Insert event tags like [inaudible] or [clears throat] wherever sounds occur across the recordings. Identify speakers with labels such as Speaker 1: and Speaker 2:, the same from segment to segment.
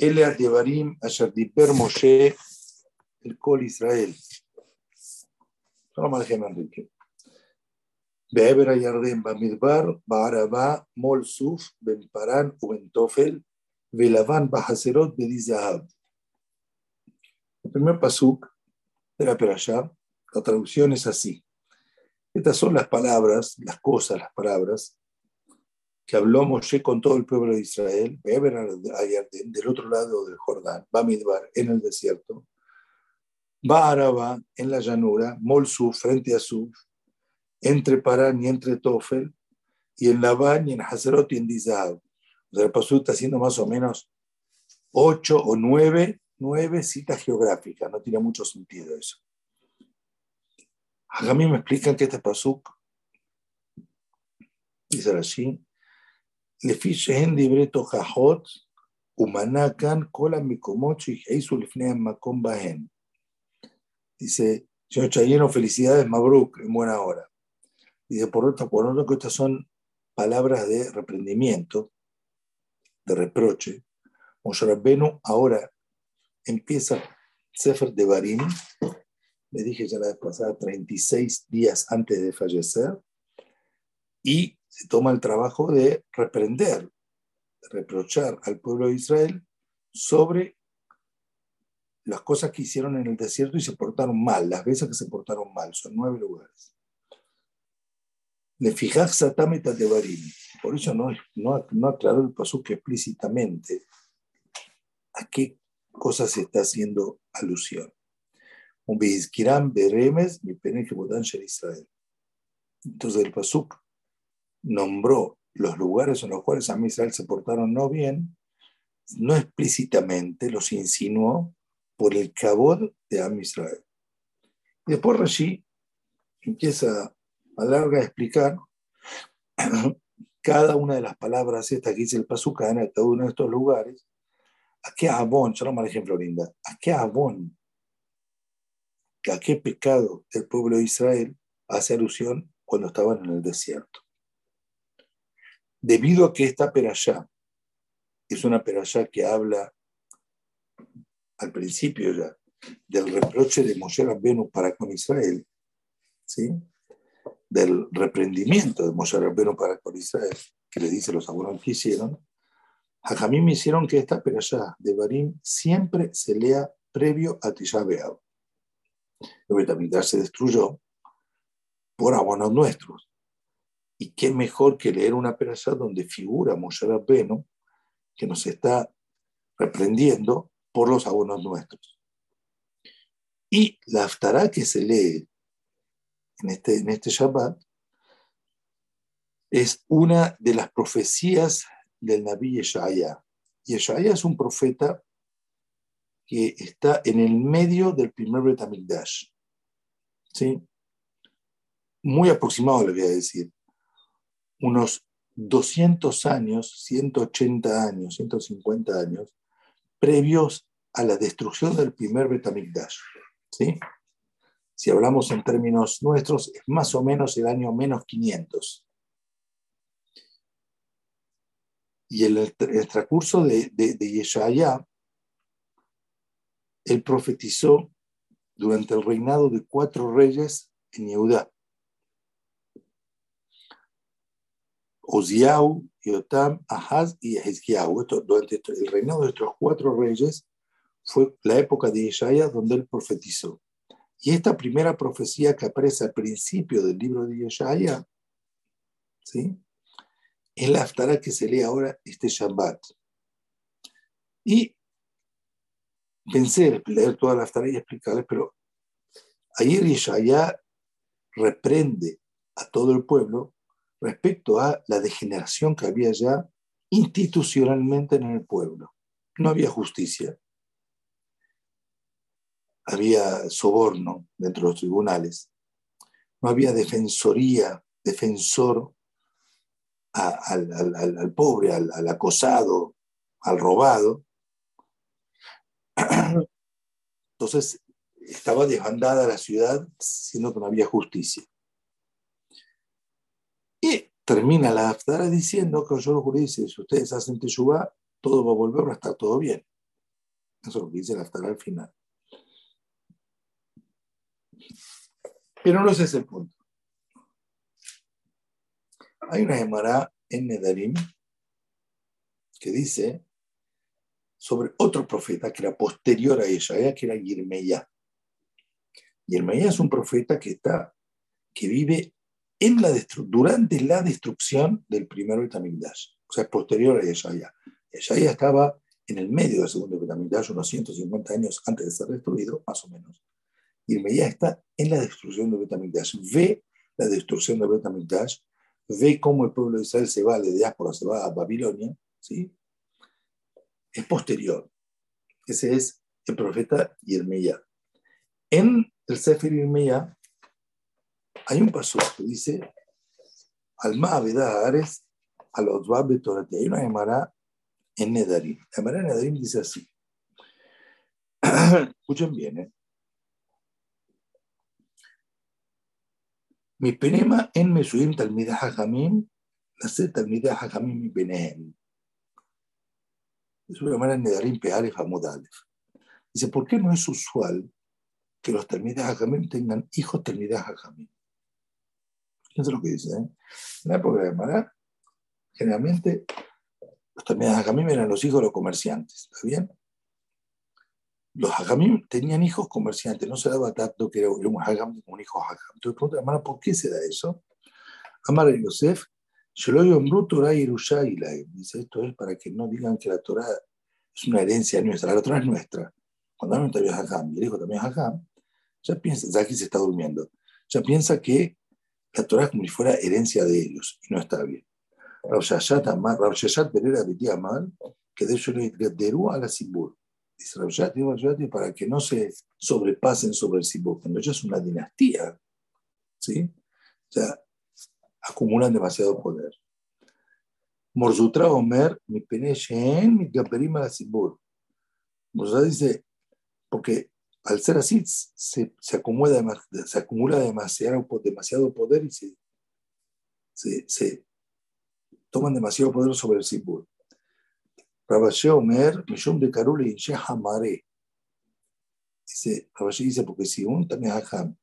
Speaker 1: Ele Devarim Asher Moshe el Kol Israel. Shalom Alejem Enrique. Beber Ayarden Bamidbar, Baarabá, Mol Suf, Ben Paran, Ben Tofel, Velavan Bahaserot, Bedizahab. El primer pasuk de la Perashá, la traducción es así. Estas son las palabras, las cosas, las palabras que habló Moshe con todo el pueblo de Israel, del otro lado del Jordán, Bamidbar, en el desierto, Araba, en la llanura, Molsu, frente a Suf, entre Parán y entre Tofel, y en Labán y en Hazerot y en Dizab. O sea, el Pasú está haciendo más o menos ocho o nueve, nueve citas geográficas, no tiene mucho sentido eso. A mí me explican que este pasuk dice así, לפי שהן דברי תוכחות ומנה כאן כל המקומות שהכעיסו לפני המקום בהן. Dice, señor Chayeno, felicidades, Mabruk, en buena hora. Dice, por otro, por otro que estas son palabras de reprendimiento, de reproche. Moshe Rabbenu ahora empieza Sefer de Barim, le dije ya la vez pasada, 36 días antes de fallecer, y se toma el trabajo de reprender, de reprochar al pueblo de Israel sobre las cosas que hicieron en el desierto y se portaron mal, las veces que se portaron mal, son nueve lugares. Le fijás satameta de Barim. Por eso no, no, no aclaró el que explícitamente a qué cosas se está haciendo alusión. Un beremes mi Israel. Entonces el pasuk nombró los lugares en los cuales a Israel se portaron no bien, no explícitamente los insinuó por el cabod de Am Israel. Después Rashi empieza a larga explicar [clears throat] cada una de las palabras estas que dice el Pasucana en cada uno de estos lugares. ¿A qué abón? Yo no ejemplo linda. ¿A qué abón? ¿A qué pecado del pueblo de Israel hace alusión cuando estaban en el desierto? Debido a que esta perashá es una perashá que habla al principio ya del reproche de Moshe Rabbenu para con Israel, ¿sí? del reprendimiento de Moshe Rabbenu para con Israel, que le dice los abuelos que hicieron, a me hicieron que esta perashá de Barim siempre se lea previo a Tisha B'Av. El se destruyó por abonos nuestros. Y qué mejor que leer una perashá donde figura Moshe Rabbeinu, que nos está reprendiendo por los abonos nuestros. Y la aftará que se lee en este, en este Shabbat es una de las profecías del Naví Yeshaya. Yeshaya es un profeta que está en el medio del primer Betamigdash. ¿Sí? Muy aproximado le voy a decir unos 200 años, 180 años, 150 años, previos a la destrucción del primer Betamigdash. ¿sí? Si hablamos en términos nuestros, es más o menos el año menos 500. Y el, transcurso de, de, de Yeshaya, él profetizó durante el reinado de cuatro reyes en Yehudá. Oziau, Yotam, Ahaz y Ezequiel. Durante el reinado de estos cuatro reyes fue la época de Isaías donde él profetizó. Y esta primera profecía que aparece al principio del libro de Isaías, ¿sí? es la aftara que se lee ahora este Shabbat. Y pensé leer toda la aftara y explicarles, pero ayer Isaías reprende a todo el pueblo respecto a la degeneración que había ya institucionalmente en el pueblo. No había justicia, había soborno dentro de los tribunales, no había defensoría, defensor al, pobre, al, al acosado, al robado. Entonces estaba desbandada la ciudad, siendo que no había justicia. Y termina la Aftara diciendo que yo lo dice, si ustedes hacen Teshuvah, todo va a volver a estar todo bien. Eso es lo que dice la Aftara al final. Pero no ese es el punto. Hay una Gemara en Nedarim que dice sobre otro profeta que era posterior a ella, que era Yirmeya. Yirmeya es un profeta que, está, que vive en la durante la destrucción del primer Betamigdash, o sea, posterior a Yeshaya. Yeshaya estaba en el medio del segundo Betamigdash, unos 150 años antes de ser destruido, más o menos. Yirmeya está en la destrucción del Betamigdash, ve la destrucción del Betamigdash, ve cómo el pueblo de Israel se va de diáspora, se va a Babilonia, ¿sí? es posterior. Ese es el profeta Yermeya. En el Sefer Yermeya hay un paso que dice, Alma Aveda Ares, a los Torati. Hay una Gemara en Nedarim. La Gemara en Nedarim dice así. [clears throat] Escuchen bien, ¿eh? Mi penema en Mesuim Talmidah Hajamim, la Talmidah Hajamim mi penem. Es una manera de Nedarim Pealef Amudalef. Dice, ¿por qué no es usual que los Talmidah Hajamim tengan hijos Talmidah Hajamim? Fíjense lo que dice. ¿eh? En la época de Mará, generalmente los Talmidah Hajamim eran los hijos de los comerciantes. ¿Está bien? Los Hajamim tenían hijos comerciantes, no se daba tanto que era un Hagam como un hijo Hagam. Entonces pregunta, hermana, ¿por qué se da eso? Amar Yosef, yo lo digo en Torah y Dice esto es para que no digan que la Torah es una herencia nuestra. La Torah es nuestra. Cuando hablan de Hagam y el hijo también Hagam, ya piensa, ya aquí se está durmiendo, ya piensa que la Torah como si fuera herencia de ellos y no está bien. Shashat Pereira Amar, que de hecho le a la Sibur dice para que no se sobrepasen sobre el Sibuk, cuando ya es una dinastía, ¿sí? O acumulan demasiado poder. Morzutra Omer, mi peneshen, mi gaperima la Sibur. dice, porque al ser así se, se, acumula, demasiado, poder y se, se, toman demasiado poder sobre el Sibur. Rabashé Omer, Mishum de Karuli y Hamare. Dice, Rabashé dice, porque si un Tamehajam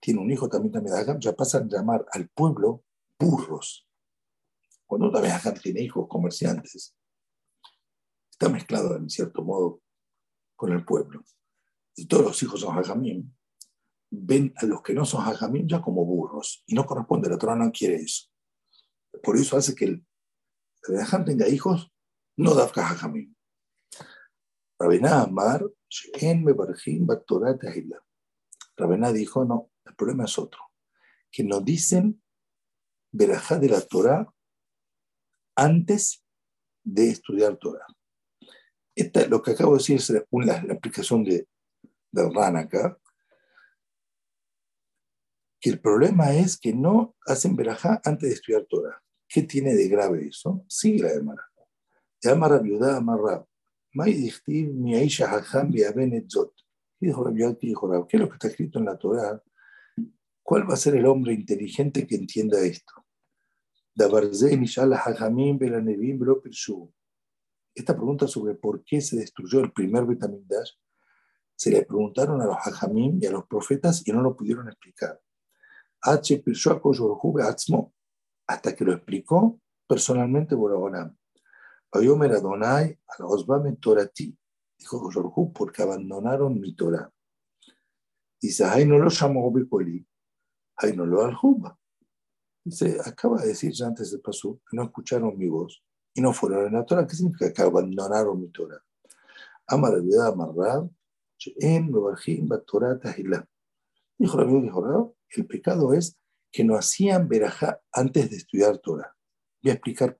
Speaker 1: tiene un hijo también Tamehajam, ya pasan a llamar al pueblo burros. Cuando un tiene hijos comerciantes, está mezclado en cierto modo con el pueblo. Y todos los hijos son Hajamim, ven a los que no son Hajamim ya como burros. Y no corresponde, la Torah no quiere eso. Por eso hace que el Tamehajam tenga hijos no Dafka Hajamim. Rabená Amar, en Mebarjim. Rabená dijo, no, el problema es otro. Que nos dicen verajá de la Torah antes de estudiar Torah. Esta, lo que acabo de decir es la, la aplicación de, de Ran acá, que el problema es que no hacen verajá antes de estudiar Torah. ¿Qué tiene de grave eso? Sigue la mi Aisha Hajam Zot. Dijo ¿qué es lo que está escrito en la Torah? ¿Cuál va a ser el hombre inteligente que entienda esto? Esta pregunta sobre por qué se destruyó el primer Betamigdash se le preguntaron a los hajamim y a los profetas y no lo pudieron explicar. Hasta que lo explicó personalmente Torati. Dijo Jorjú, porque abandonaron mi Torah. Dice, ay no lo llamó Bipoli, ay no lo aljuba. Dice, acaba de decir ya antes del paso que no escucharon mi voz y no fueron en la Torah. ¿Qué significa que abandonaron mi Torah? Amar amarrab, Dijo la dijo, el pecado es que no hacían verajá antes de estudiar Torah. Voy a explicar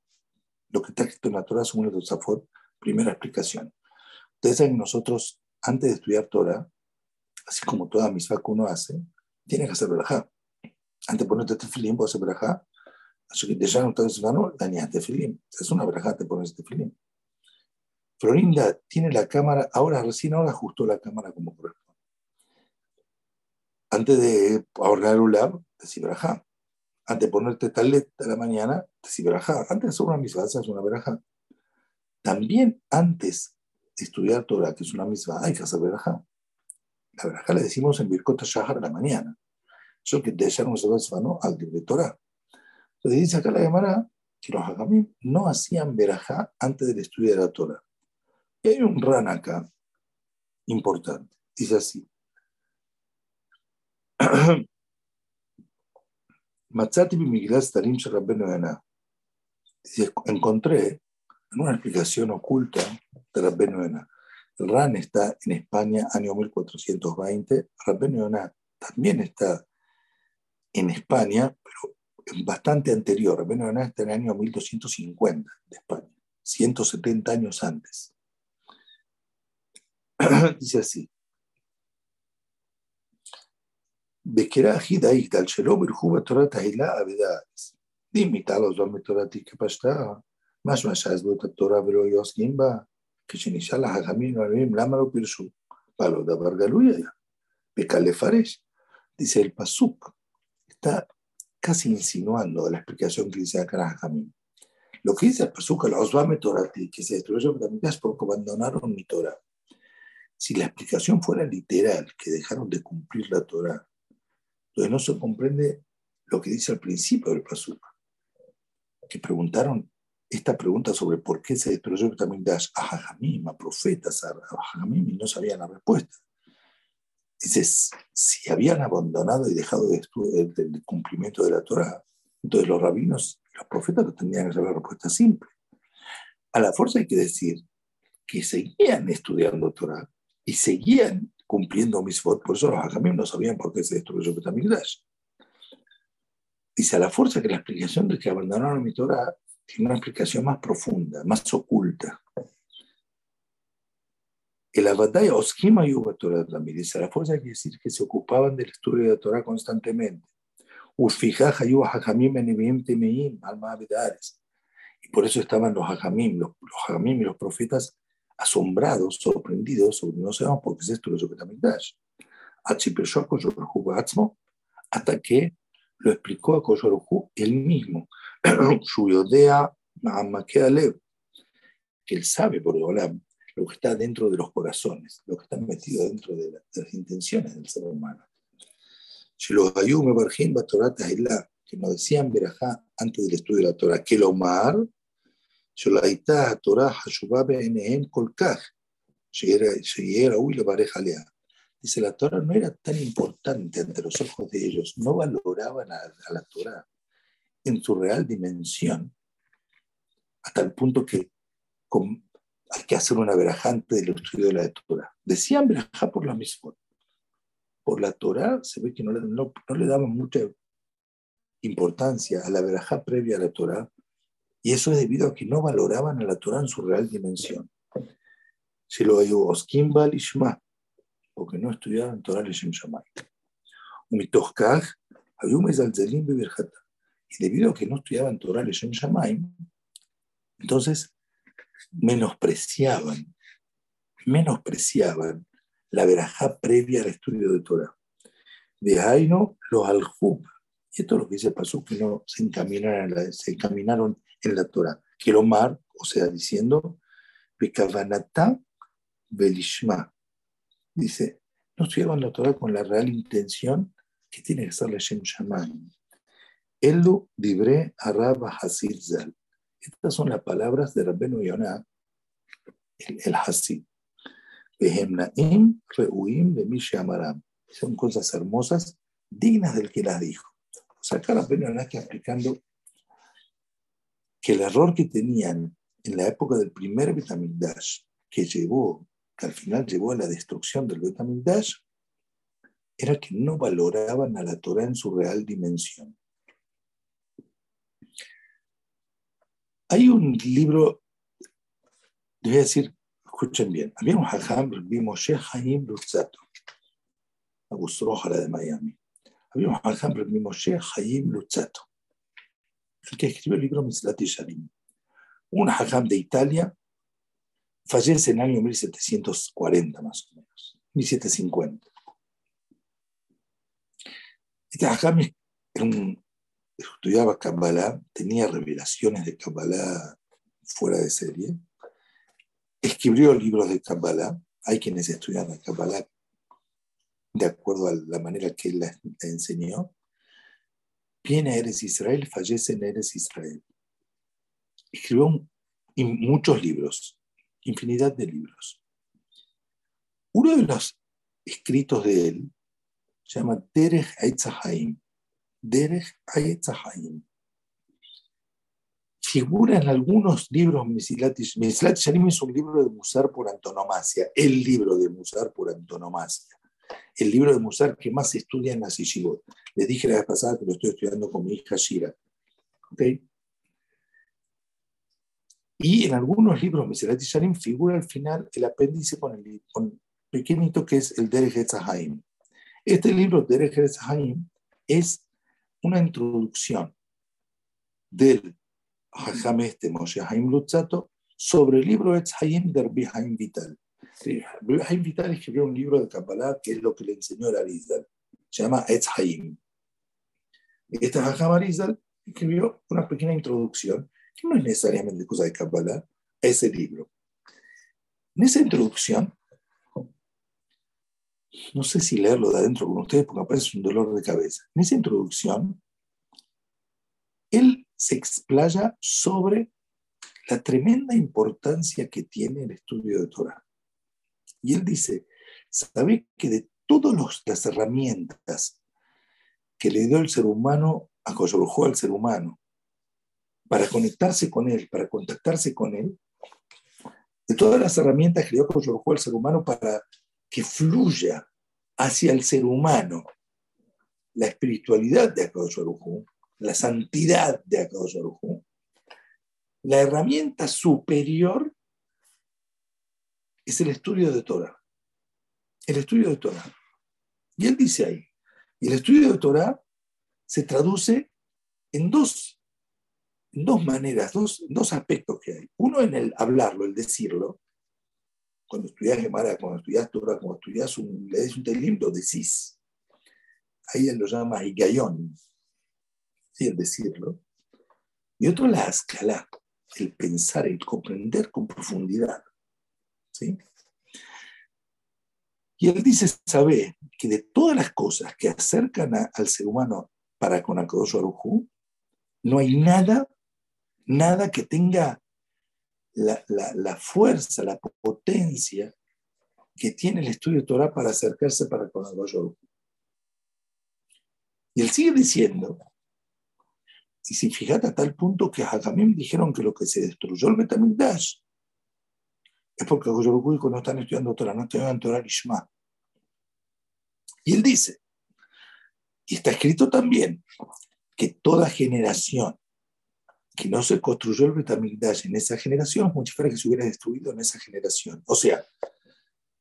Speaker 1: lo que está escrito en la Torah según el Tosafot, primera explicación. Ustedes saben que nosotros, antes de estudiar Torah, así como toda misma que uno hace, tiene que hacer verajá. Antes de ponerte tefilín, puedes hacer verajá. Así que ya no estás no, dañas tefilín. Es una verajá, te pones tefilín. Florinda tiene la cámara, ahora recién ahora ajustó la cámara como corresponde. Antes de ahorrar un lab, decir verajá antes de ponerte talet a la mañana, si verajá. Antes de hacer una misma, haces una verajá. También antes estudiar Torah, que es una misma, hay que hacer verajá. La verajá la decimos en Birkot Shahar a la mañana. Yo que de no al de Torah. Entonces dice acá la Gemara que los hagamim no hacían verajá antes del estudio de la Torah. Y hay un ran acá importante. Dice así. [clears throat] Matzati Tarim Encontré en una explicación oculta de Rabben Yonah. El RAN está en España, año 1420. Rabben Yonah también está en España, pero bastante anterior. Rabben Yonah está en el año 1250 de España, 170 años antes. [clears throat] Dice así. בקריאה אחידה יגדל שלא בירכו בתורת ההילה אבידארץ. דימיתה לו זו מתורתי כפשטה, משמע שעזבו את התורה ולא היו עוסקים בה, כשנשאל לחכמים הרבים למה לא פירשו, פעלו דבר גלוי היה, וקל לפרש. Dice el Pasuk, está casi insinuando la explicación que dice acá Jamín. Lo que dice el Pasuk, el Osvame Torati, que se destruyó es porque abandonaron mi Torah. Si la explicación fuera literal, que dejaron de cumplir la Torah, entonces no se comprende lo que dice al principio del Pasuk, que preguntaron esta pregunta sobre por qué se destruyó también Dash a Jajamim, a profetas, a Jajamim, y no sabían la respuesta. Dices, si habían abandonado y dejado de el, el, cumplimiento de la Torah, entonces los rabinos y los profetas no tendrían que saber la respuesta simple. A la fuerza hay que decir que seguían estudiando Torah y seguían cumpliendo votos, por eso los hajamim no sabían por qué se destruyó Betamigdash. Dice a la fuerza que la explicación de que abandonaron mi Torah tiene una explicación más profunda, más oculta. El Abadai Oskima Yuba Torah también dice a la fuerza quiere decir que se ocupaban del estudio de la Torah constantemente. Y por eso estaban los hajamim, los, los hajamim y los profetas asombrados, sorprendidos, no sabemos por qué esto lo Betamigdash. Hasta que lo explicó a Koyorujú él mismo. [clears throat] Que él sabe por lo que está dentro de los corazones, lo que está metido dentro de, las intenciones del ser humano. Que nos decían Berajá antes del estudio de la Torah, que lo mar שלהייתה התורה חשובה בעיניהם כל כך, שיהיה ראוי לברך עליה. Dice, la Torah no era tan importante ante los ojos de ellos, no valoraban a, a la Torah en su real dimensión, hasta el punto que con, hay que hacer una verajante del estudio de la Torah. Decían verajá por la misma. Por la Torah se ve que no le, no, no le daban mucha importancia a la verajá previa a la Torah, y eso es debido a que no valoraban a la Torah en su real dimensión. Se lo digo Oskimbal y Shema, porque no estudiaban Torah Leshem Shamay. Umitoskaj, había un Mezalzelim Beberjata. Y debido a que no estudiaban Torah Leshem Shamay, entonces menospreciaban, menospreciaban la verajá previa al estudio de Torah. De Aino, los Aljub. Y esto es lo que dice pasó que no se encaminaron, se encaminaron en la Torah. mar, o sea, diciendo, Bekavanata Belishma. Dice, no estudiaban la Torah con la real intención que tiene que ser la Shem Shamayim. Elu dibre arab hasid zal. Estas son las palabras de Rabbenu Yonah, el, el Hasid. Behemnaim reuim de Amaram. Son cosas hermosas, dignas del que las dijo. O sea, acá Rabbenu Yonah está explicando que el error que tenían en la época del primer Betamigdash, que llevó, que al final llevó a la destrucción del Betamigdash, era que no valoraban a la Torah en su real dimensión. Hay un libro, les voy a decir, escuchen bien, había un hajam, Rabbi Moshe Haim Lutzato, Augusto de Miami. Había un hajam, Rabbi Moshe Haim Lutzato el que escribió el libro Mislat Yesharim. Un hajam de Italia fallece en el año 1740 más o menos, 1750. Este hajam estudiaba Kabbalah, tenía revelaciones de Kabbalah fuera de serie, escribió libros de Kabbalah. Hay quienes estudian la Kabbalah de acuerdo a la manera que él la enseñó. Viene Eres Israel, fallece en Eres Israel. Escribió muchos libros, infinidad de libros. Uno de los escritos de él se llama Derech Eitzahaim. Derech Eitzahaim. Figura en algunos libros Mesilat Sharim es un libro de Musar por antonomasia, el libro de Musar por antonomasia, el libro de Musar que más se estudia en la yeshivot. Les dije la vez pasada que lo estoy estudiando con mi hija Shira. ¿Okay? Y en algunos libros Mesilat Sharim figura al final el apéndice con el con pequeñito que es el Derech Etzahaim. Este libro, Derech Etzahaim, es una introducción del Hajam este Moshe Haim Lutzato sobre el libro Etzahaim de Rabbi Haim Vital. Rabbi Haim Vital escribió un libro de Kabbalah que es lo que le enseñó el Arizal. Se llama Etzahaim. Este Hajam Arizal escribió una pequeña introducción que no es necesariamente cosa de Kabbalah, a ese libro. En esa introducción, no sé si leerlo de adentro con ustedes porque me parece un dolor de cabeza. En esa introducción, él se explaya sobre la tremenda importancia que tiene el estudio de Torah. Y él dice, ¿sabe que de todas las herramientas que le dio el ser humano, acoyojó al ser humano, para conectarse con él, para contactarse con él, de todas las herramientas que le dio al ser humano para que fluya hacia el ser humano la espiritualidad de Akadosh la santidad de Akadosh la herramienta superior es el estudio de Torah. El estudio de Torah. Y él dice ahí, el estudio de Torah se traduce en dos dos maneras, dos, dos aspectos que hay. Uno en el hablarlo, el decirlo. Cuando estudias Gemara, cuando estudias Torah, cuando estudias un, lees un telim, lo decís. Ahí él lo llama Higayón, ¿sí? el decirlo. Y otro la escala, el pensar, el comprender con profundidad. ¿Sí? Y él dice, sabe que de todas las cosas que acercan al ser humano para con Akadosh Arujú, no hay nada nada que tenga la, fuerza, la potencia que tiene el estudio de Torah para acercarse para con el Y él sigue diciendo, y si fíjate a tal punto que también dijeron que lo que se destruyó el Betamigdash es porque cuando no están estudiando Torah, no estudian Torah Ishma. Y él dice, y está escrito también, que toda generación que no se construyó el Betamigdash en esa generación, mucho fuera que se hubiera destruido en esa generación. O sea,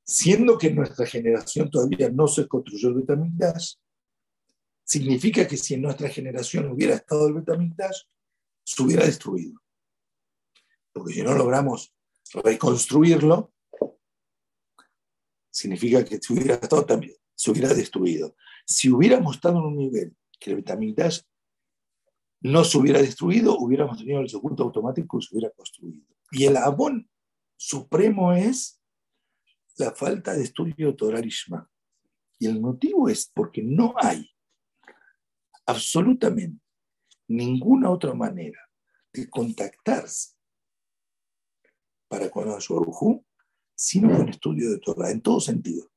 Speaker 1: siendo que en nuestra generación todavía no se construyó el Betamigdash, significa que si en nuestra generación hubiera estado el Betamigdash, se hubiera destruido. Porque si no logramos reconstruirlo, significa que si hubiera estado también, se hubiera destruido. Si hubiéramos estado en un nivel que el Betamigdash no se hubiera destruido, hubiéramos tenido el segundo automático y se hubiera construido. Y el abón supremo es la falta de estudio Torah Y el motivo es porque no hay absolutamente ninguna otra manera de contactarse para con su sino con estudio de Torah, en todo sentido.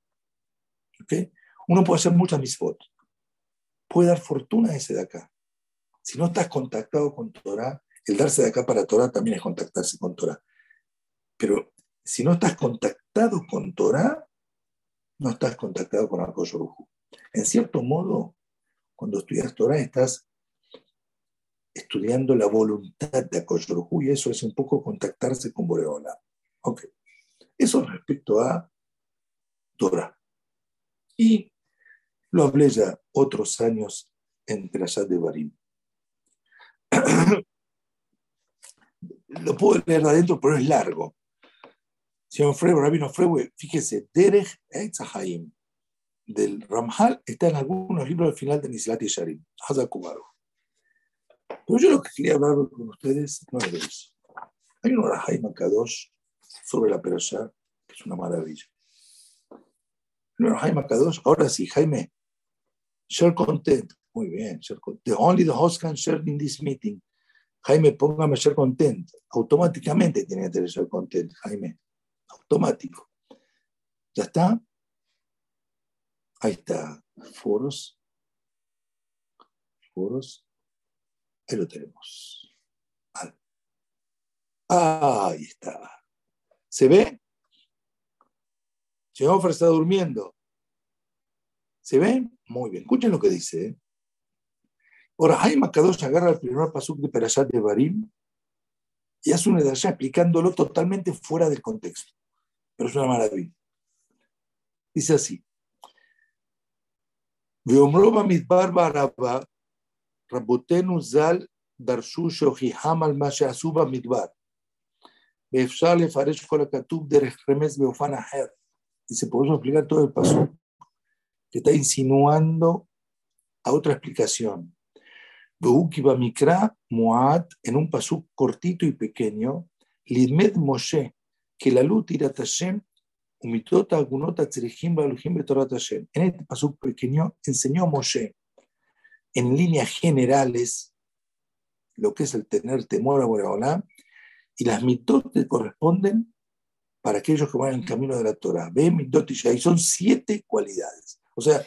Speaker 1: Uno puede hacer muchas misfot, puede dar fortuna a ese de acá, si no estás contactado con Torah, el darse de acá para Torah también es contactarse con Torah. Pero si no estás contactado con Torah, no estás contactado con Akoyoruhu. En cierto modo, cuando estudias Torah, estás estudiando la voluntad de Akoyoruhu y eso es un poco contactarse con Boreola. Ok. Eso respecto a Torah. Y lo hablé ya otros años en Trayat de Barim. [clears throat] Lo puedo leer de adentro, pero es largo. Señor Freire, Rabino Freire, fíjese, Derech Eitzahaim del Ramhal está en algunos libros al final de Nisilat y Sharim, Pero yo lo que quería hablar con ustedes no es de eso. Hay un Rahaim Kadosh sobre la perashá, que es una maravilla. Primero Jaime Kadosh, ahora sí, Jaime, share content. Muy bien, share content. The only the host can share in this meeting. Jaime, póngame share content. Automáticamente tiene que tener share content, Jaime. Automático. ¿Ya está? Ahí está. Foros. Foros. Ahí lo tenemos. Ahí está. ¿Se ve? Jehoffer está durmiendo. ¿Se ve? Muy bien. Escuchen lo que dice. ¿eh? Ahora, Jaime agarra el primer pasuk de Perashat de Barim y hace una allá explicándolo totalmente fuera del contexto. Pero es una maravilla. Dice así. רבותינו ז"ל דרשו שהוכיחם על מה שעשו במדבר. ואפשר לפרש כל הכתוב דרך רמז באופן אחר. Dice, podemos explicar todo el paso que está insinuando a otra explicación. Beukiba Mikra Muad, en un pasú cortito y pequeño, Lidmed Moshe, que la luz tira Tashem, umitota agunota tzerejim balujim betorat Tashem. En este pasú pequeño enseñó Moshe, en líneas generales, lo que es el tener temor a Boreolá, y las mitot que corresponden para aquellos que van en el camino de la Torah. Ve mitot y son siete cualidades. O sea,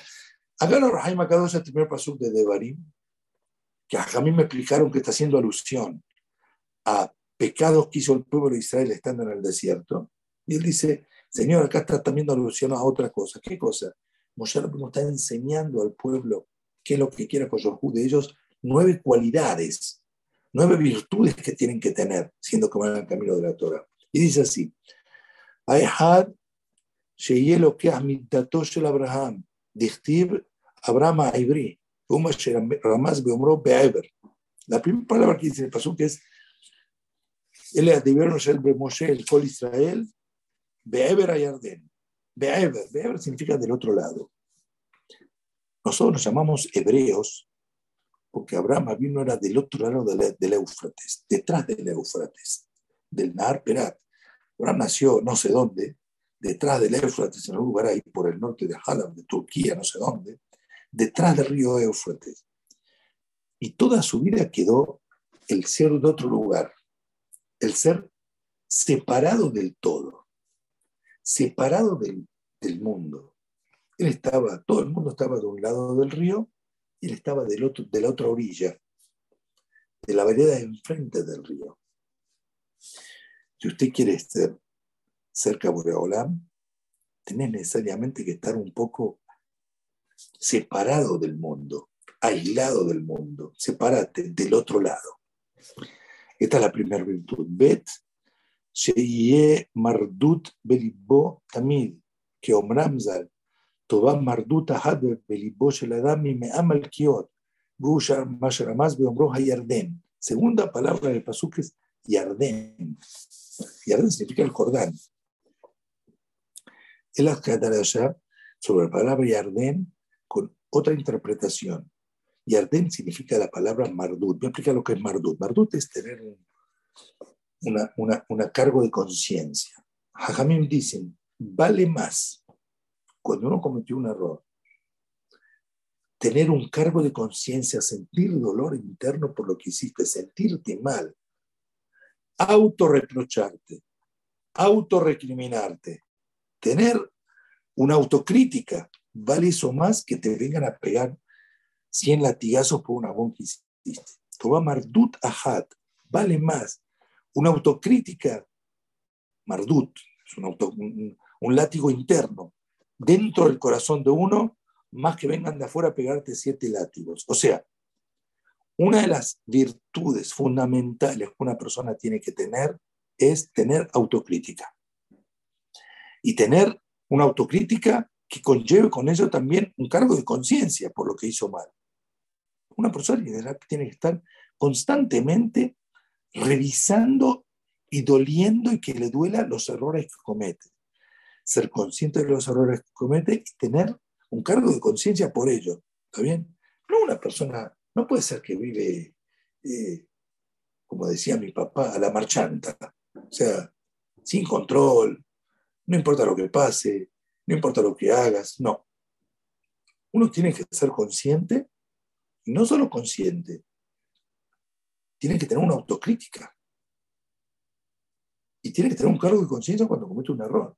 Speaker 1: acá los Rahaim Akadosh, el primer pasú de Devarim, que a mí me explicaron que está haciendo alusión a pecados que hizo el pueblo de Israel estando en el desierto. Y él dice, Señor, acá está también alusión a otra cosa. ¿Qué cosa? Moshe nos está enseñando al pueblo qué es lo que quiere Koyorhu de ellos, nueve cualidades, nueve virtudes que tienen que tener, siendo que van al camino de la Torah. Y dice así, Aehad Sheyelo que Amidatosh el Abraham, Dichtib Abraham Ibri, la primera palabra que dice el paso que es el el Moshe, el Kol Israel, Be'eber Ayarden. Be'eber, Be'eber significa del otro lado. Nosotros nos llamamos hebreos porque Abraham vino era del otro lado del, Éufrates, detrás del Éufrates, del Nahar Perat. Abraham nació no sé dónde, detrás del Éufrates, en un lugar ahí por el norte de Halab, de Turquía, no sé dónde detrás del río Éufrates. Y toda su vida quedó el ser de otro lugar, el ser separado del todo, separado del, mundo. Él estaba, todo el mundo estaba de un lado del río y él estaba del de la otra orilla, de la vereda enfrente del río. Si usted quiere estar cerca de Boreolam, tenés necesariamente que estar un poco separado del mundo, aislado del mundo, sepárate del otro lado. Esta es la primera virtud. Bet, Sheye Mardut Belibo Tamid, que Omramzal, Mardut Ahad Belibo Sheladam y me ama el Kiot, Gusha Masharamaz Beombro Hayarden. Segunda palabra del pasuk es Yarden. Yarden significa el Jordán. El allá sobre la palabra Yarden con otra interpretación. Y Arden significa la palabra Mardut. Voy a explicar lo que es Mardut. Mardut es tener una, una, cargo de conciencia. Jajamim dicen, vale más cuando uno cometió un error, tener un cargo de conciencia, sentir dolor interno por lo que hiciste, sentirte mal, autorreprocharte, autorrecriminarte, tener una autocrítica vale eso más que te vengan a pegar 100 latigazos por una bomba que hiciste. Toba Mardut Ahad, vale más. Una autocrítica, Mardut, es un, un, látigo interno, dentro del corazón de uno, más que vengan de afuera a pegarte siete látigos. O sea, una de las virtudes fundamentales que una persona tiene que tener es tener autocrítica. Y tener una autocrítica que conlleve con eso también un cargo de conciencia por lo que hizo mal. Una persona tiene que estar constantemente revisando y doliendo y que le duela los errores que comete. Ser consciente de los errores que comete y tener un cargo de conciencia por ello. ¿Está bien? No una persona, no puede ser que vive, eh, como decía mi papá, a la marchanta. O sea, sin control, no importa lo que pase, no importa lo que hagas, no. Uno tiene que ser consciente, y no solo consciente, tiene que tener una autocrítica. Y tiene que tener un cargo de conciencia cuando comete un error.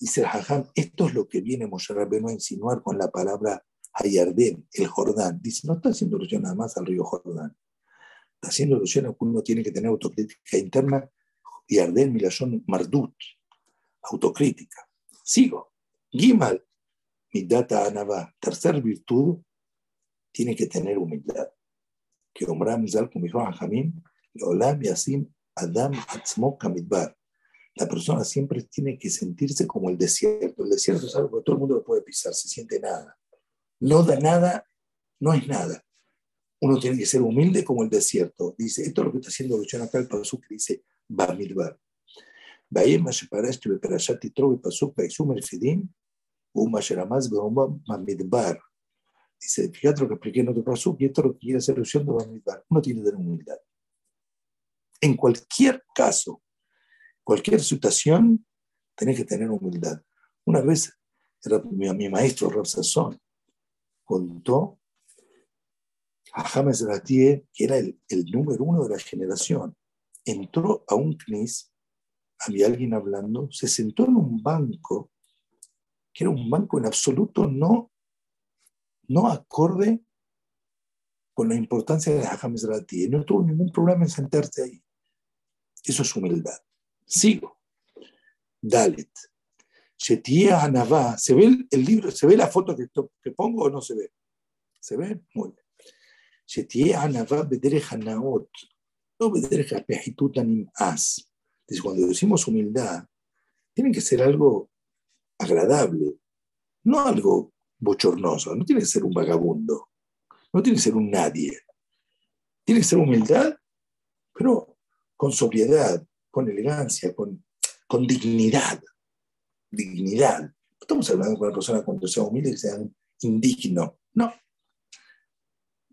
Speaker 1: Dice Jajam, esto es lo que viene Moshe Rabbeinu a insinuar con la palabra Hayardén, el Jordán. Dice, no está haciendo alusión nada más al río Jordán. Está haciendo alusión a que uno tiene que tener autocrítica interna. Yardén, Milayón, Mardut, autocrítica. Sigo. Gimal, data Anabá. Tercer virtud, tiene que tener humildad. Que Omram Zal, como dijo Benjamín, Olam Yasim Adam Atzmok Kamidbar. La persona siempre tiene que sentirse como el desierto. El desierto es algo que todo el mundo lo puede pisar, se siente nada. No da nada, no es nada. Uno tiene que ser humilde como el desierto. Dice, esto es lo que está haciendo Luciano acá el Pasuk, que dice, Sheramaz Bamidbar. Dice, fíjate lo que expliqué en otro Pasuk, y esto es lo que quiere hacer Luciano Bamidbar. Uno tiene que tener humildad. En cualquier caso, cualquier situación, tenés que tener humildad. Una vez, era mi, maestro Rav contó a James Ratie, que era el, el, número uno de la generación. Entró a un CNIS, había alguien hablando, se sentó en un banco, que era un banco en absoluto no, no acorde con la importancia de James Ratie. No tuvo ningún problema en sentarse ahí. Eso es humildad. Sigo. Dalet. Shetia Anavá. ¿Se ve el, libro? ¿Se ve la foto que, que, pongo o no se ve? ¿Se ve? Muy bien. Shetia Anavá Bederej Hanaot. No Bederej Apehitut As. Dice, cuando decimos humildad, tiene que ser algo agradable, no algo bochornoso. No tiene que ser un vagabundo. No tiene que ser un nadie. Tiene que ser humildad, pero con sobriedad, con elegancia, con, con dignidad. Dignidad. Estamos hablando con una persona cuando sea humilde que sea indigno. No.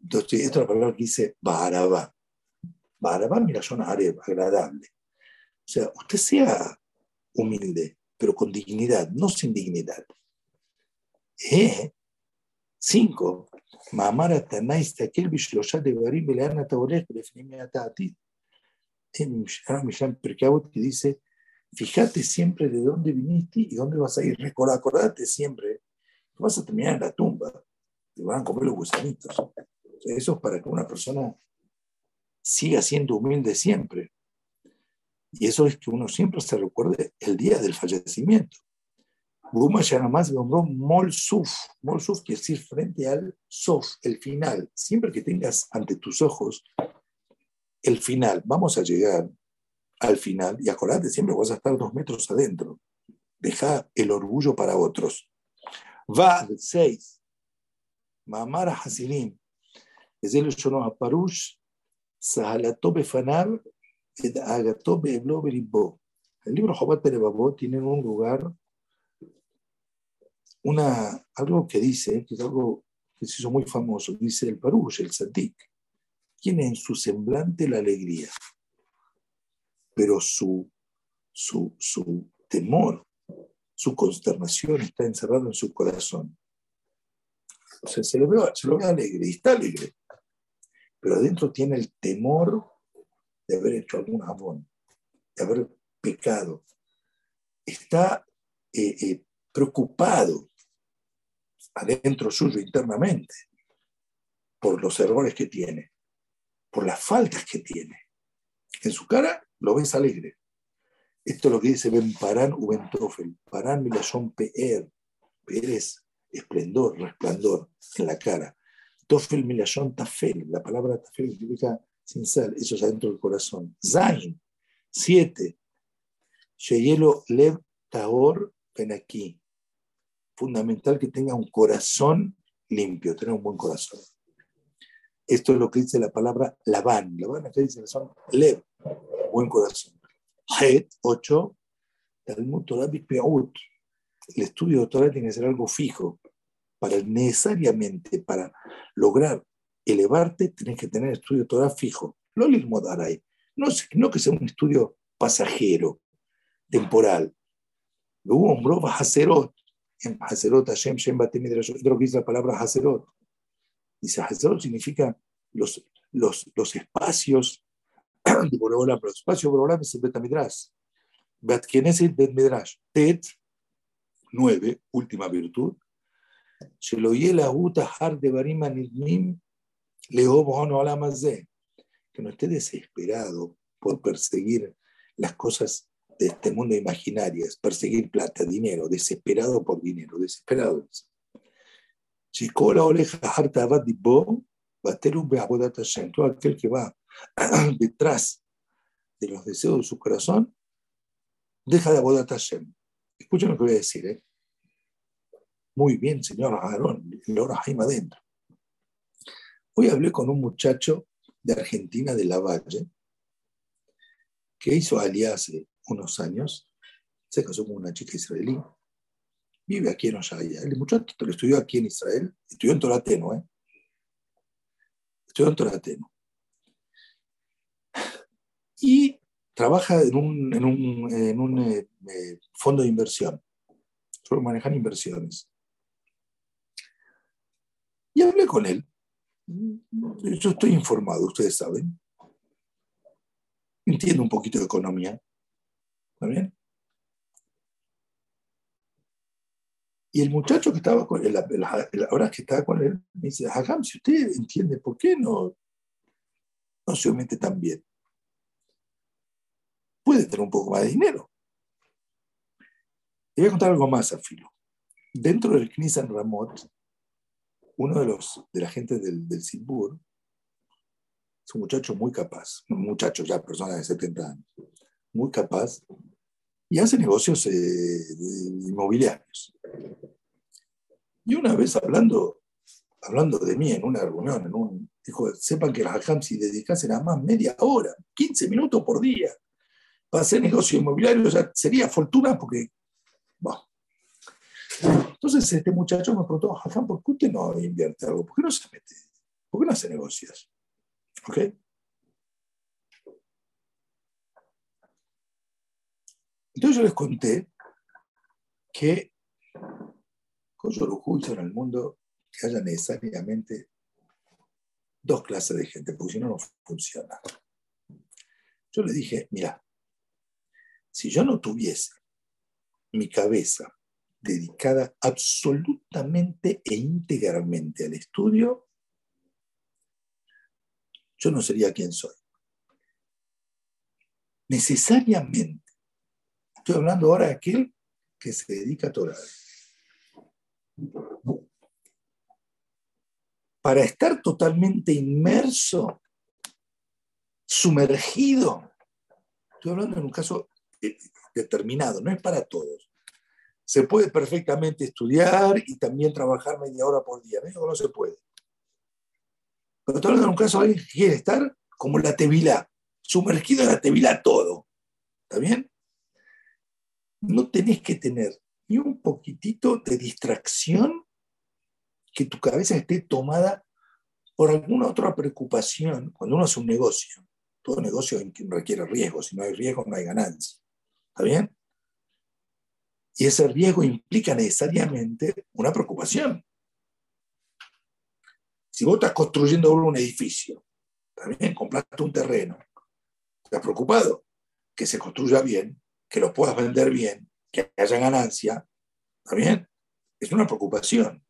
Speaker 1: Entonces, esta es la palabra que dice baraba. Baraba, mira, son agradable. O sea, usted sea humilde, pero con dignidad, no sin dignidad. Eh, cinco. Mamara Tanaista, aquel bishlosha de Barim, Beleana Taorech, Belefinim en Mishan que dice, fíjate siempre de dónde viniste y dónde vas a ir. Acordate siempre que vas a terminar en la tumba, te van a comer los gusanitos. Eso es para que una persona siga siendo humilde siempre. Y eso es que uno siempre se recuerde el día del fallecimiento. Guma más nombró Mol Suf. Mol Suf quiere decir frente al Sof, el final. Siempre que tengas ante tus ojos el final, vamos a llegar al final, y acordate, siempre vas a estar dos metros adentro. Deja el orgullo para otros. Va, seis. Mamara Hasinim. Es el a Parush, Sahalato Befanar, Agato Beeblo Beribbo. El libro Jobat Perebabot tiene un lugar, una, algo que dice, que es algo que se hizo muy famoso, dice el Parush, el Sadik tiene en su semblante la alegría, pero su, su, su temor, su consternación está encerrado en su corazón. O sea, se ve, se lo ve alegre y está alegre, pero adentro tiene el temor de haber hecho algún jabón, de haber pecado. Está eh, eh, preocupado adentro suyo internamente por los errores que tiene por las faltas que tiene. En su cara lo ves alegre. Esto es lo que dice Ben Parán u Ben Tofel. Parán milashon peer. Peer es esplendor, resplandor en la cara. Tofel milashon tafel. La palabra tafel significa sincero. Eso es adentro del corazón. Zain. Siete. Sheyelo lev taor aquí. Fundamental que tenga un corazón limpio, tener un buen corazón. Esto es lo que dice la palabra Labán. Labán acá dice son lev, buen corazón. Het, 8, Talmud Torah El estudio de Torah tiene que ser algo fijo. Para necesariamente, para lograr elevarte, tienes que tener estudio de Torah fijo. Lo No, no que sea un estudio pasajero. temporal. Luego nombró Haserot. En Haserot, Hashem, Shem, Batemidrash. Es lo que dice la palabra Haserot. Dice Haserot significa los, los, los espacios [clears throat] de Boreolam. Los espacios de Boreolam es el Betamidrash. Batkeneset Bet Midrash. Tet, nueve, última virtud. De. Que no esté desesperado por perseguir las cosas de este mundo imaginarias, perseguir plata, dinero, desesperado por dinero, desesperado. La Oleja Harta Dibo, Bateru Beabodat Hashem, todo aquel que va [clears throat] detrás de los deseos de su corazón, deja de Abodat Hashem. Escuchen lo que voy a decir. ¿eh? Muy bien, señor Aarón, el Jaime adentro. Hoy hablé con un muchacho de Argentina, de La Valle, que hizo Ali hace unos años, se casó con una chica israelí, vive aquí en Oshaya. El muchacho estudió aquí en Israel, estudió en Torateno, ¿eh? Estudió en Torateno. Y trabaja en un, en un, en un eh, eh, fondo de inversión. Solo manejan inversiones. Y hablé con él. Yo estoy informado, ustedes saben entiendo un poquito de economía. ¿Está bien? Y el muchacho que estaba con él, la, que estaba con él, me dice, Hagam, si usted entiende por qué no, no se mete tan bien, puede tener un poco más de dinero. Y voy a contar algo más a Filo. Dentro del Knissan Ramot, uno de los de la gente del, del es un muchacho muy capaz, un muchacho ya, persona de 70 años, muy capaz, y hace negocios eh, inmobiliarios. Y una vez hablando, hablando de mí en una reunión, en un, dijo, sepan que las Hajam si dedicasen a más media hora, 15 minutos por día, para hacer negocios inmobiliarios, sería fortuna porque, bueno. Entonces este muchacho me preguntó, Hajam, ¿por qué usted no invierte algo? ¿Por qué no se mete? ¿Por qué no hace negocios? ¿Ok? Entonces yo les conté que Koyorujú hizo en el mundo que haya necesariamente dos clases de gente, porque si no, no funciona. Yo le dije, mira, si yo no tuviese mi cabeza dedicada absolutamente e integralmente al estudio, yo no sería quien soy. Necesariamente. Estoy hablando ahora de aquel que se dedica a Torah. Para estar totalmente inmerso, sumergido, estoy hablando en un caso determinado, no es para todos. Se puede perfectamente estudiar y también trabajar media hora por día. No, no se puede. Pero estoy hablando en un caso alguien que quiere estar como la tevila, sumergido en la tevila todo. ¿Está bien? No tenés que tener ni un poquitito de distracción que tu cabeza esté tomada por alguna otra preocupación cuando uno hace un negocio. Todo negocio requiere riesgo, si no hay riesgo no hay ganancia. ¿Está bien? Y ese riesgo implica necesariamente una preocupación. Si vos estás construyendo un edificio, también compraste un terreno, estás preocupado que se construya bien, que lo puedas vender bien, que haya ganancia, ¿está bien? Es una preocupación.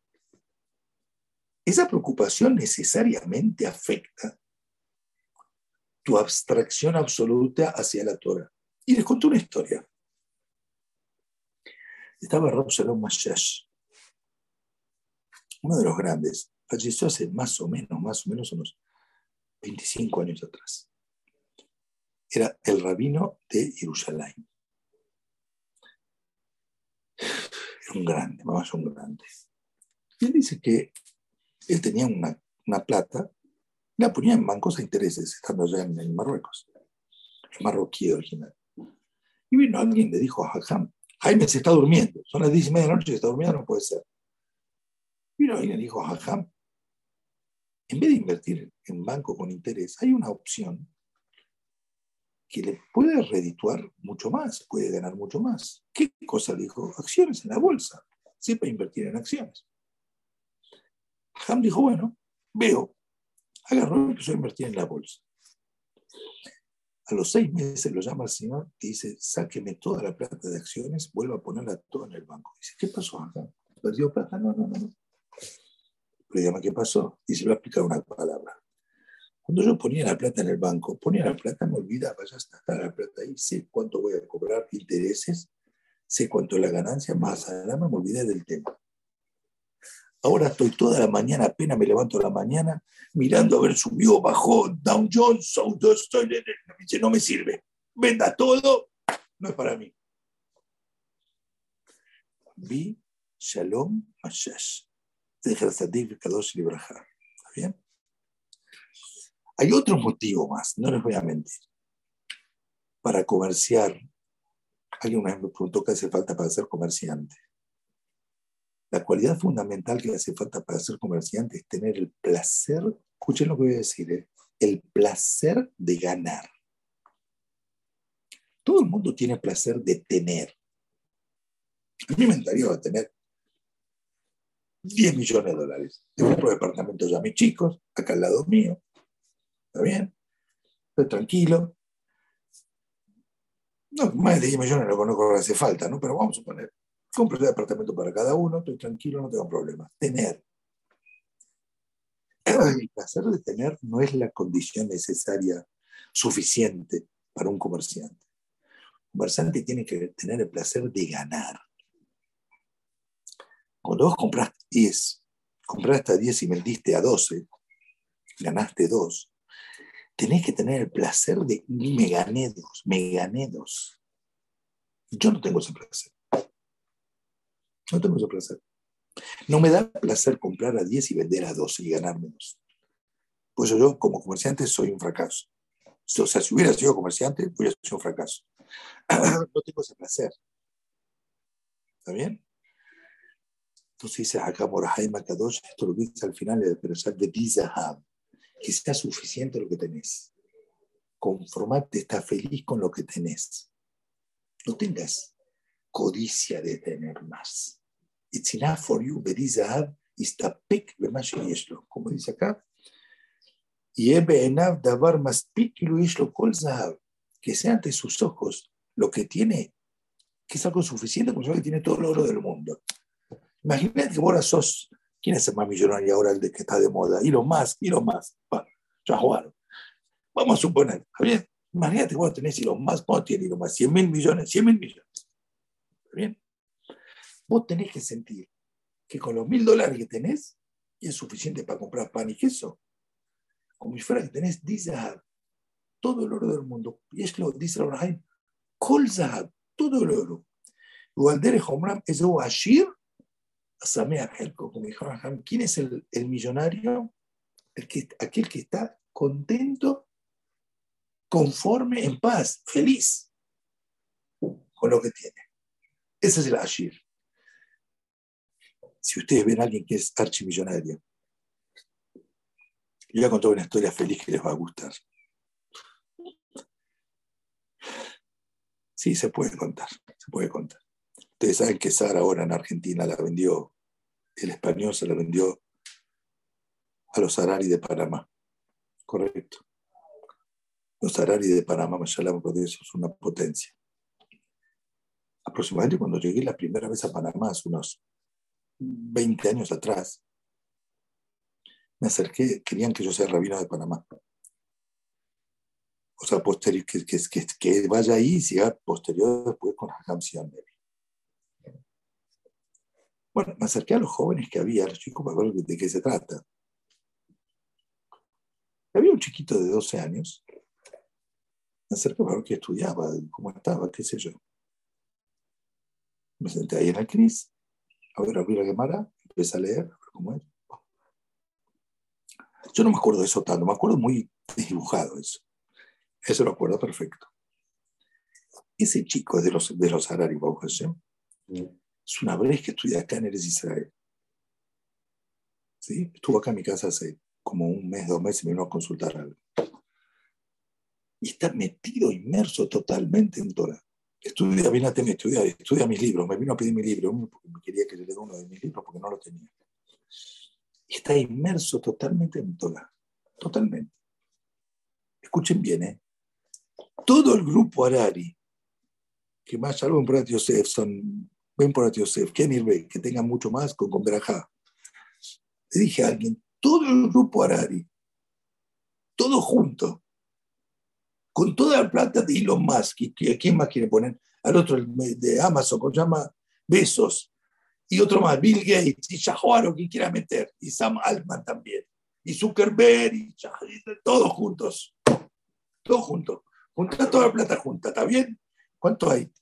Speaker 1: Esa preocupación necesariamente afecta tu abstracción absoluta hacia la Torah. Y les conté una historia. Estaba Rob Shalom Mashash, uno de los grandes, falleció hace más o menos, más o menos unos 25 años atrás. Era el rabino de Jerusalén. Era un grande, más un grande. Y él dice que él tenía una, una plata, la ponía en bancos a intereses, estando allá en, Marruecos, el marroquí original. Y vino alguien le dijo a Hajam, Jaime se está durmiendo, son las 10 y media de la noche, se está durmiendo, no puede ser. Vino alguien dijo a Hajam, en vez de invertir en banco con interés, hay una opción que le puede redituar mucho más, puede ganar mucho más. ¿Qué cosa dijo? Acciones en la bolsa. Sepa invertir en acciones. Ham dijo, bueno, veo, agarró y empezó a invertir en la bolsa. A los seis meses lo llama el señor y dice, sáqueme toda la plata de acciones, vuelva a ponerla toda en el banco. Dice, ¿qué pasó acá? ¿Perdió plata? No, no, no. Le llama, ¿qué pasó? Y se va a explicar una palabra. Cuando yo ponía la plata en el banco, ponía la plata, me olvidaba, ya está, la plata ahí, sé cuánto voy a cobrar intereses, sé cuánto es la ganancia, más adelante me olvidé del tema. Ahora estoy toda la mañana, apenas me levanto la mañana, mirando a ver, subió, bajó, Down Jones, estoy, no me sirve. Venda todo, no es para mí. Vi Shalom Mashash. ¿Está bien? Hay otro motivo más, no les voy a mentir. Para comerciar, alguien una vez me preguntó qué hace falta para ser comerciante. La cualidad fundamental que hace falta para ser comerciante es tener el placer, escuchen lo que voy a decir, ¿eh? el placer de ganar. Todo el mundo tiene placer de tener. A mí me encantaría tener 10 millones de dólares. Tengo otro departamento ya mis chicos, acá al lado mío. ¿Está bien? Estoy tranquilo. No, más de 10 millones no conozco que hace falta, ¿no? Pero vamos a poner Compro un departamento para cada uno, estoy tranquilo, no tengo problema. Tener. El placer de tener no es la condición necesaria, suficiente para un comerciante. Un comerciante tiene que tener el placer de ganar. Cuando vos compras 10, compraste a 10 y vendiste a 12, ganaste 2, tenés que tener el placer de me gané 2, me gané 2. Yo no tengo ese placer. No tengo ese placer. No me da placer comprar a 10 y vender a 12 y ganar menos. Pues yo, como comerciante, soy un fracaso. O sea, si hubiera sido comerciante, hubiera sido un fracaso. [clears throat] no tengo ese placer. ¿Está bien? Entonces dice acá Morahai Makadosh, esto lo dice al final de la de Dizahab, que sea suficiente lo que tenés. Conformate, está feliz con lo que tenés. No tengas codicia de tener más. It's enough for you, Berizahab, Istapek, Bemashiyeshlo. Como dice acá, y Ebenav Davar Maspik, Luishlo Kol Zahab. Que sea ante sus ojos lo que tiene, que es algo suficiente, como que tiene todo el oro del mundo. Imagínate que vos sos, ¿quién es el más millonario ahora, el de que está de moda? Y lo más, y lo más. ya jugaron. Vamos a suponer, bien? Imagínate vos tenés y lo más, vos tienes y lo más, 100 mil millones, 100 mil millones. bien? Vos tenés que sentir que con los mil dólares que tenés es suficiente para comprar pan y queso. Como si fuera que tenés Dizahab, todo el oro del mundo. Y es lo dice Abraham, Kol Zahab, todo el oro. Gualdere Homram es un Ashir, como dijo Abraham, ¿quién es el, el millonario? El que, aquel que está contento, conforme, en paz, feliz con lo que tiene. Ese es el Ashir si ustedes ven a alguien que es archimillonario, yo voy a contar una historia feliz que les va a gustar. Sí, se puede contar, se puede contar. Ustedes saben que Sara ahora en Argentina la vendió, el español se la vendió a los Harari de Panamá. Correcto. Los Harari de Panamá, porque eso es una potencia. Aproximadamente cuando llegué la primera vez a Panamá, hace unos 20 años atrás, me acerqué, querían que yo sea rabino de Panamá. O sea, posterior, que, vaya ahí y siga posterior después con Hakam Bueno, me acerqué a los jóvenes que había, a los chicos, para ver de qué se trata. Había un chiquito de 12 años. Me acerqué para ver qué estudiaba, cómo estaba, qué sé yo. Me senté ahí en el CNIS a ver, abrí la Gemara, empecé a leer, a ver cómo es. Yo no me acuerdo de eso tanto, me acuerdo muy dibujado eso. Eso lo acuerdo perfecto. Ese chico de los, de los Harari, es una vez que estudia acá en Eres Israel. ¿Sí? Estuvo acá en mi casa hace como un mes, dos meses me vino a consultar algo. y está metido, inmerso totalmente en Torah. Estudia, viene a tener, estudia, estudia mis libros, me vino a pedir mi libro, porque me quería que le dé uno de mis libros porque no lo tenía. Y está inmerso totalmente en Torah, totalmente. Escuchen bien, ¿eh? Todo el grupo Arari, que más algo en Porat Yosef, son, ven Porat Yosef, Ken que tengan mucho más con, con Le dije a alguien, todo el grupo Arari, todo junto, con toda la plata de Elon Musk, y ¿a quién más quiere poner? Al otro de Amazon, se llama Besos, y otro más, Bill Gates, y Shahuaro, quien quiera meter, y Sam Altman también, y Zuckerberg, y, todos juntos, todos juntos, junta toda la plata junta, ¿está bien? ¿Cuánto hay?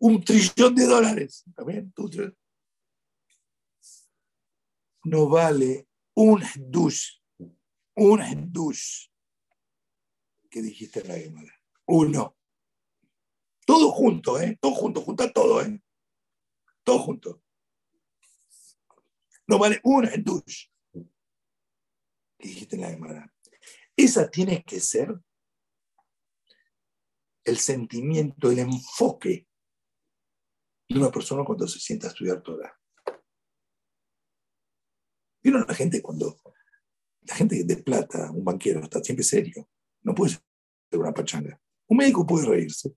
Speaker 1: Un trillón de dólares, ¿está bien? No vale un dush, un dush que dijiste en la Gemara. Uno. Todo junto, ¿eh? Todo junto, junta todo, ¿eh? Todo junto. No vale un dush. Que dijiste en la Gemara. Esa tiene que ser el sentimiento, el enfoque de una persona cuando se sienta a estudiar Torah. ¿Vieron la gente cuando la gente de plata, un banquero, está siempre serio? No puede ser una pachanga. Un médico puede reírse,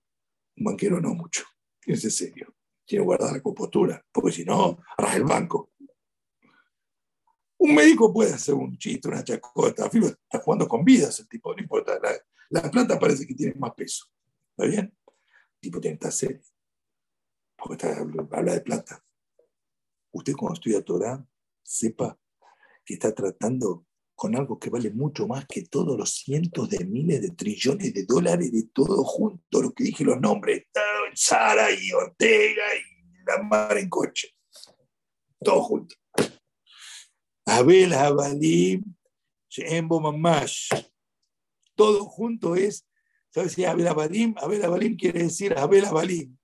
Speaker 1: un banquero no mucho. Tiene que ser serio. Tiene que guardar la compostura, porque si no, arrasa el banco. Un médico puede hacer un chiste, una chacota, está jugando con vidas el tipo, no importa. La, plata parece que tiene más peso. ¿Está bien? El tipo tiene que estar serio. Porque habla de plata. Usted cuando estudia Torah, sepa que está tratando con algo que vale mucho más que todos los cientos de miles de trillones de dólares de todo junto, lo que dije los nombres, Sara y Ortega y la mar en coche, todo junto. Abel Jabalim, Shembo Mamash, todo junto es, ¿sabes si Abel Abalim? Abel Abalim quiere decir Abel Abalim,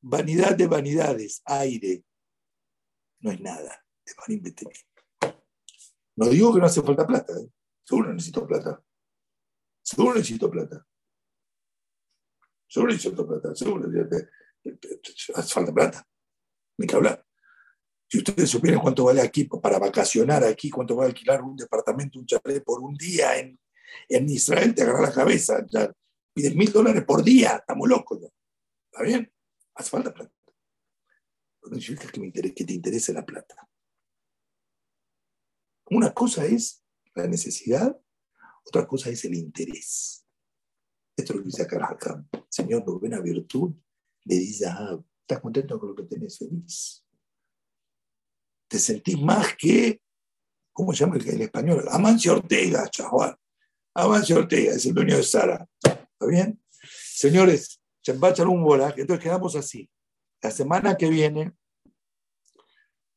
Speaker 1: vanidad de vanidades, aire, no es nada, de Balim no digo que no hace falta plata. ¿eh? Seguro necesito plata. Seguro necesito plata. Seguro necesito plata. Seguro hace falta plata. Ni que hablar. Si ustedes supieran cuánto vale aquí para vacacionar aquí, cuánto va a alquilar un departamento, un chalet por un día en, en Israel, te agarra la cabeza. Ya pides mil dólares por día. Estamos locos. ¿Está bien? Hace falta plata. No significa que, me interese, que te interese la plata. Una cosa es la necesidad, otra cosa es el interés. Esto es lo que dice acá Señor, por buena virtud, le dice, ah, ¿estás contento con lo que tenés feliz? Te sentís más que, ¿cómo se llama el, español? Amancio Ortega, chaval. Amancio Ortega es el dueño de Sara. ¿Está bien? Señores, un bola, entonces quedamos así. La semana que viene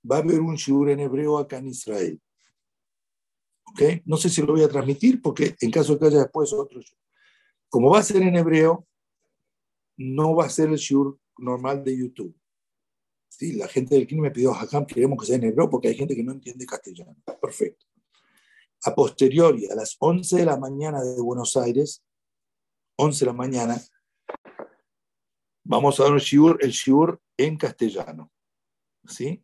Speaker 1: va a haber un shiur en hebreo acá en Israel. No sé si lo voy a transmitir porque en caso de que haya después otro Como va a ser en hebreo, no va a ser el shiur normal de YouTube. Sí, la gente del Kini me pidió, Hakam, queremos que sea en hebreo porque hay gente que no entiende castellano. Perfecto. A posteriori, a las 11 de la mañana de Buenos Aires, 11 de la mañana, vamos a dar el shiur, el shiur en castellano. ¿Sí?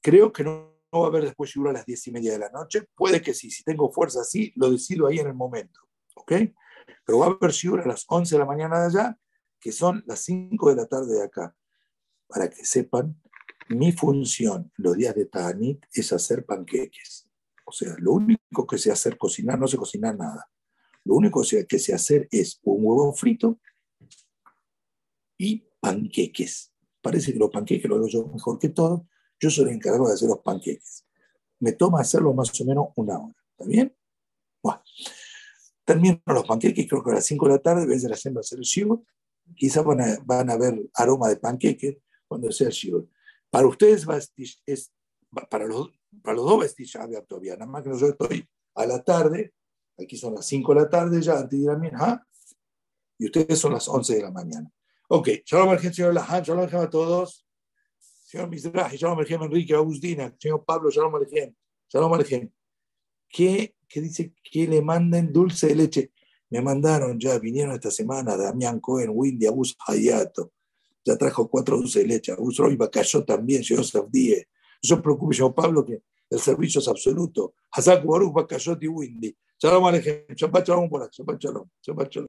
Speaker 1: Creo que no va a haber después Shiur a las diez y media de la noche. Puede que sí, si tengo fuerza así, lo decido ahí en el momento. ¿Ok? Pero va a haber Shiur a las 11 de la mañana de allá, que son las 5 de la tarde de acá. Para que sepan, mi función los días de Ta'anit es hacer panqueques. O sea, lo único que sé hacer cocinar, no sé cocinar nada. Lo único que sé hacer es un huevo frito y panqueques. Parece que los panqueques lo hago yo mejor que todo, yo soy el encargado de hacer los panqueques. Me toma hacerlo más o menos una hora. ¿Está bien? Bueno, termino los panqueques, creo que a las 5 de la tarde, voy a haciendo hacer el shiur. Quizás van a, van a ver aroma de panqueque cuando sea el shiur. Para ustedes es, para los, para los dos vestillas todavía, nada más que yo estoy a la tarde, aquí son las 5 de la tarde ya, antes de ir a y ustedes son las 11 de la mañana. Ok, shalom al señor Lahan, shalom a todos señor Mizrahi, Shalom Alejem, Enrique Agustina, señor Pablo, Shalom Alejem, Shalom Alejem, que, que dice que le manden dulce de leche. Me mandaron ya, vinieron esta semana Damián Cohen, Windy, Abus Hayato. Ya trajo cuatro dulces de leche. Abus Roy Bacayó también, Joseph Díez. No se preocupe, yo Pablo, que el servicio es absoluto. Hazak Baruch Bacayot y Windy. Shalom Alejem. Shabbat Shalom por Shabbat Shalom. Shalom.